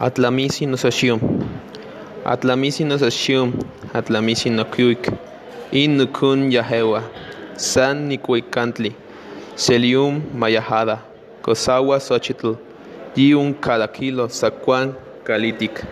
Atlamisi nosashium. Atlamisi nosashium. Atlamisi nokyuik. In nukun yahewa. San nikuikantli. Selium mayahada. Kosawa xochitl. Yiun cada kilo sakuan kalitik.